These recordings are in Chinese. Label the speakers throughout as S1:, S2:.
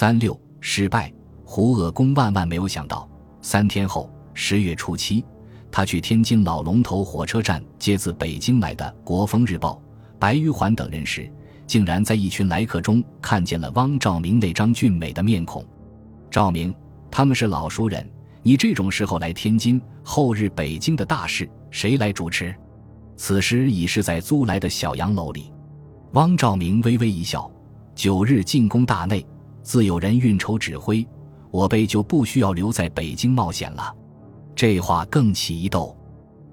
S1: 三六失败。胡鄂公万万没有想到，三天后十月初七，他去天津老龙头火车站接自北京来的《国风日报》白玉环等人时，竟然在一群来客中看见了汪兆铭那张俊美的面孔。兆明，他们是老熟人，你这种时候来天津，后日北京的大事谁来主持？此时已是在租来的小洋楼里。汪兆铭微微一笑：“九日进攻大内，自有人运筹指挥。”我辈就不需要留在北京冒险了，这话更起一逗。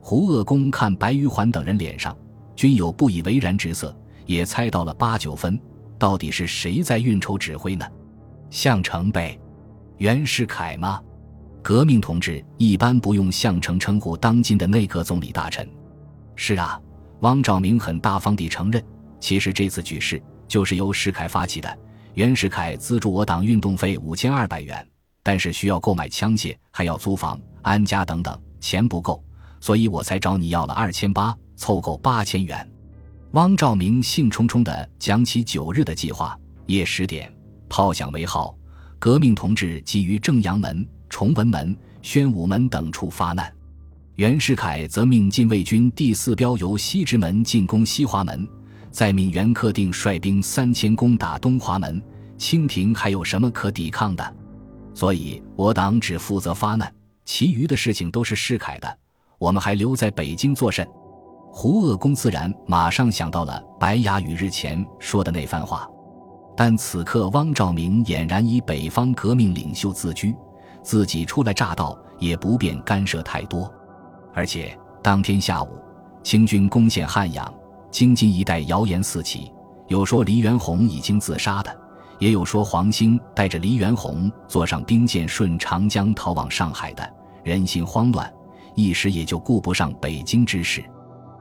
S1: 胡鄂公看白玉环等人脸上均有不以为然之色，也猜到了八九分。到底是谁在运筹指挥呢？项城呗，袁世凯吗？革命同志一般不用项城称呼当今的内阁总理大臣。是啊，汪兆铭很大方地承认，其实这次举事就是由世凯发起的。袁世凯资助我党运动费五千二百元，但是需要购买枪械，还要租房、安家等等，钱不够，所以我才找你要了二千八，凑够八千元。汪兆铭兴冲冲地讲起九日的计划：夜十点，炮响为号，革命同志即于正阳门、崇文门、宣武门等处发难。袁世凯则命禁卫军第四标由西直门进攻西华门。再命袁克定率兵三千攻打东华门，清廷还有什么可抵抗的？所以我党只负责发难，其余的事情都是世凯的。我们还留在北京作甚？胡鄂公自然马上想到了白雅宇日前说的那番话，但此刻汪兆铭俨然以北方革命领袖自居，自己初来乍到也不便干涉太多。而且当天下午，清军攻陷汉阳。京津一带谣言四起，有说黎元洪已经自杀的，也有说黄兴带着黎元洪坐上兵舰顺长江逃往上海的。人心慌乱，一时也就顾不上北京之事。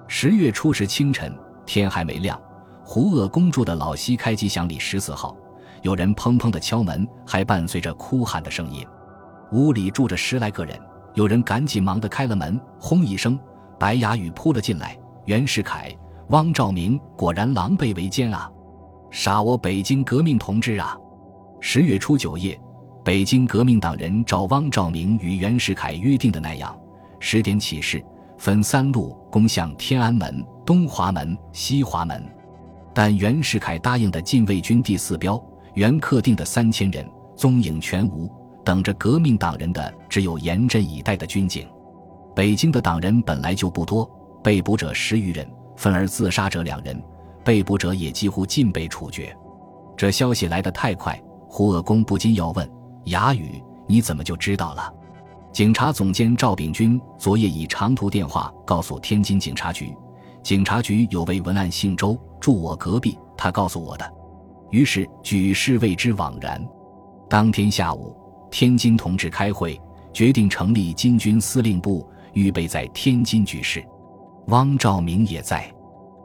S1: 十月初十清晨，天还没亮，胡鄂公住的老西开吉祥里十四号，有人砰砰的敲门，还伴随着哭喊的声音。屋里住着十来个人，有人赶紧忙的开了门，轰一声，白雅雨扑了进来。袁世凯。汪兆铭果然狼狈为奸啊！杀我北京革命同志啊！十月初九夜，北京革命党人照汪兆铭与袁世凯约定的那样，十点起事，分三路攻向天安门、东华门、西华门。但袁世凯答应的禁卫军第四标、原克定的三千人踪影全无，等着革命党人的只有严阵以待的军警。北京的党人本来就不多，被捕者十余人。愤而自杀者两人，被捕者也几乎尽被处决。这消息来得太快，胡鄂公不禁要问：“哑语，你怎么就知道了？”警察总监赵秉钧昨夜以长途电话告诉天津警察局，警察局有位文案姓周，住我隔壁，他告诉我的。于是举事为之惘然。当天下午，天津同志开会，决定成立金军司令部，预备在天津举事。汪兆铭也在，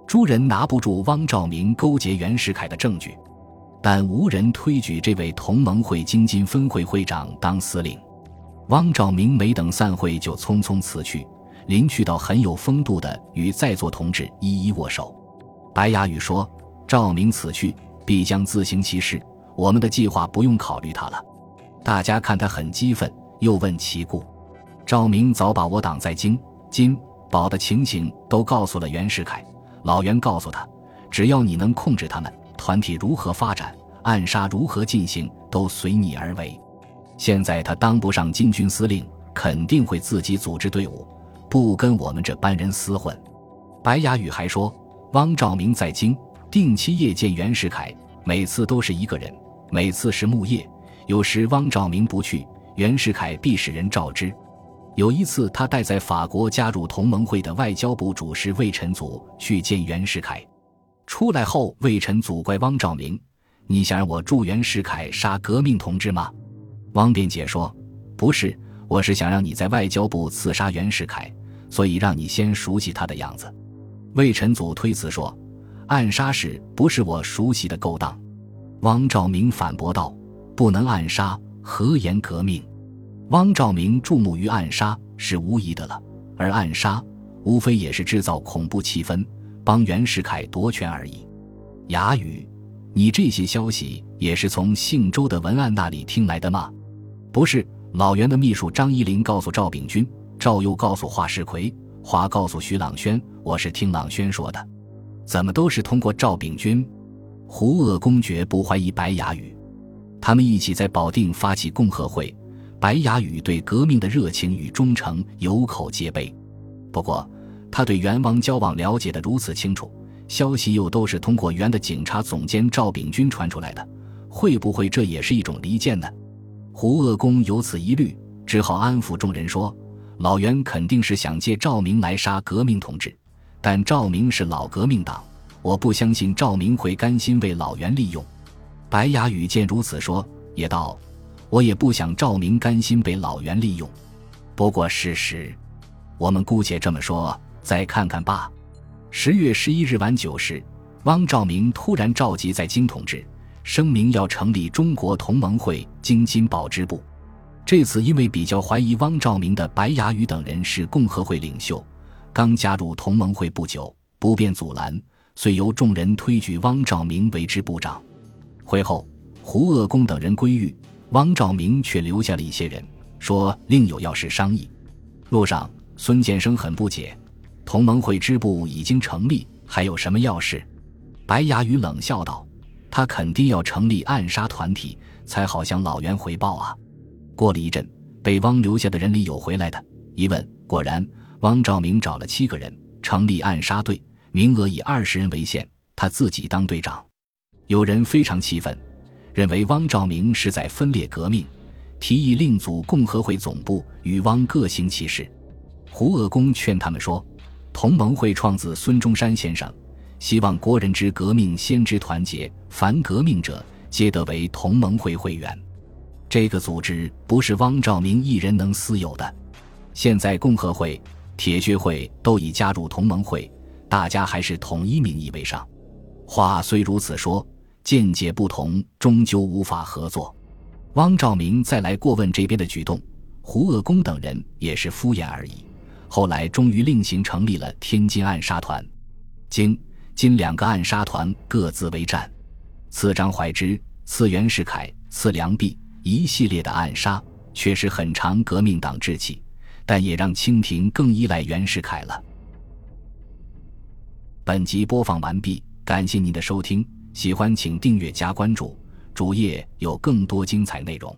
S1: 诸人拿不住汪兆铭勾结袁世凯的证据，但无人推举这位同盟会京津分会会长当司令。汪兆铭没等散会就匆匆辞去，临去到很有风度的与在座同志一一握手。白雅宇说：“赵明此去必将自行其事，我们的计划不用考虑他了。”大家看他很激愤，又问其故。赵明早把我党在京津。保的情形都告诉了袁世凯，老袁告诉他，只要你能控制他们，团体如何发展，暗杀如何进行，都随你而为。现在他当不上金军司令，肯定会自己组织队伍，不跟我们这班人厮混。白雅宇还说，汪兆铭在京定期夜见袁世凯，每次都是一个人，每次是木夜，有时汪兆铭不去，袁世凯必使人召之。有一次，他带在法国加入同盟会的外交部主事魏晨祖去见袁世凯，出来后，魏晨祖怪汪兆铭：“你想让我助袁世凯杀革命同志吗？”汪辩解说：“不是，我是想让你在外交部刺杀袁世凯，所以让你先熟悉他的样子。”魏晨祖推辞说：“暗杀事不是我熟悉的勾当。”汪兆铭反驳道：“不能暗杀，何言革命？”汪兆铭注目于暗杀是无疑的了，而暗杀无非也是制造恐怖气氛，帮袁世凯夺权而已。哑语，你这些消息也是从姓周的文案那里听来的吗？不是，老袁的秘书张一林告诉赵秉钧，赵又告诉华世奎，华告诉徐朗轩，我是听朗轩说的。怎么都是通过赵秉钧？胡鄂公爵不怀疑白牙语，他们一起在保定发起共和会。白牙宇对革命的热情与忠诚有口皆碑。不过，他对袁王交往了解的如此清楚，消息又都是通过袁的警察总监赵炳钧传出来的，会不会这也是一种离间呢？胡鄂公有此疑虑，只好安抚众人说：“老袁肯定是想借赵明来杀革命同志，但赵明是老革命党，我不相信赵明会甘心为老袁利用。”白牙宇见如此说，也道：“我也不想赵明甘心被老袁利用，不过事实，我们姑且这么说，再看看吧。”十月十一日晚九时，汪兆铭突然召集在京同志。声明要成立中国同盟会京津保支部。这次因为比较怀疑汪兆铭的白牙宇等人是共和会领袖，刚加入同盟会不久，不便阻拦，遂由众人推举汪兆铭为支部长。会后，胡鄂公等人归狱，汪兆铭却留下了一些人，说另有要事商议。路上，孙建生很不解，同盟会支部已经成立，还有什么要事？白牙鱼冷笑道。他肯定要成立暗杀团体，才好向老袁回报啊！过了一阵，被汪留下的人里有回来的，一问果然，汪兆铭找了七个人成立暗杀队，名额以二十人为限，他自己当队长。有人非常气愤，认为汪兆铭是在分裂革命，提议另组共和会总部，与汪各行其事。胡鄂公劝他们说：“同盟会创自孙中山先生。”希望国人之革命先知团结，凡革命者皆得为同盟会会员。这个组织不是汪兆铭一人能私有的。现在共和会、铁血会都已加入同盟会，大家还是统一名义为上。话虽如此说，见解不同，终究无法合作。汪兆铭再来过问这边的举动，胡鄂公等人也是敷衍而已。后来终于另行成立了天津暗杀团，经。今两个暗杀团各自为战，刺张怀之，刺袁世凯，刺梁弼，一系列的暗杀确实很长革命党志气，但也让清廷更依赖袁世凯了。本集播放完毕，感谢您的收听，喜欢请订阅加关注，主页有更多精彩内容。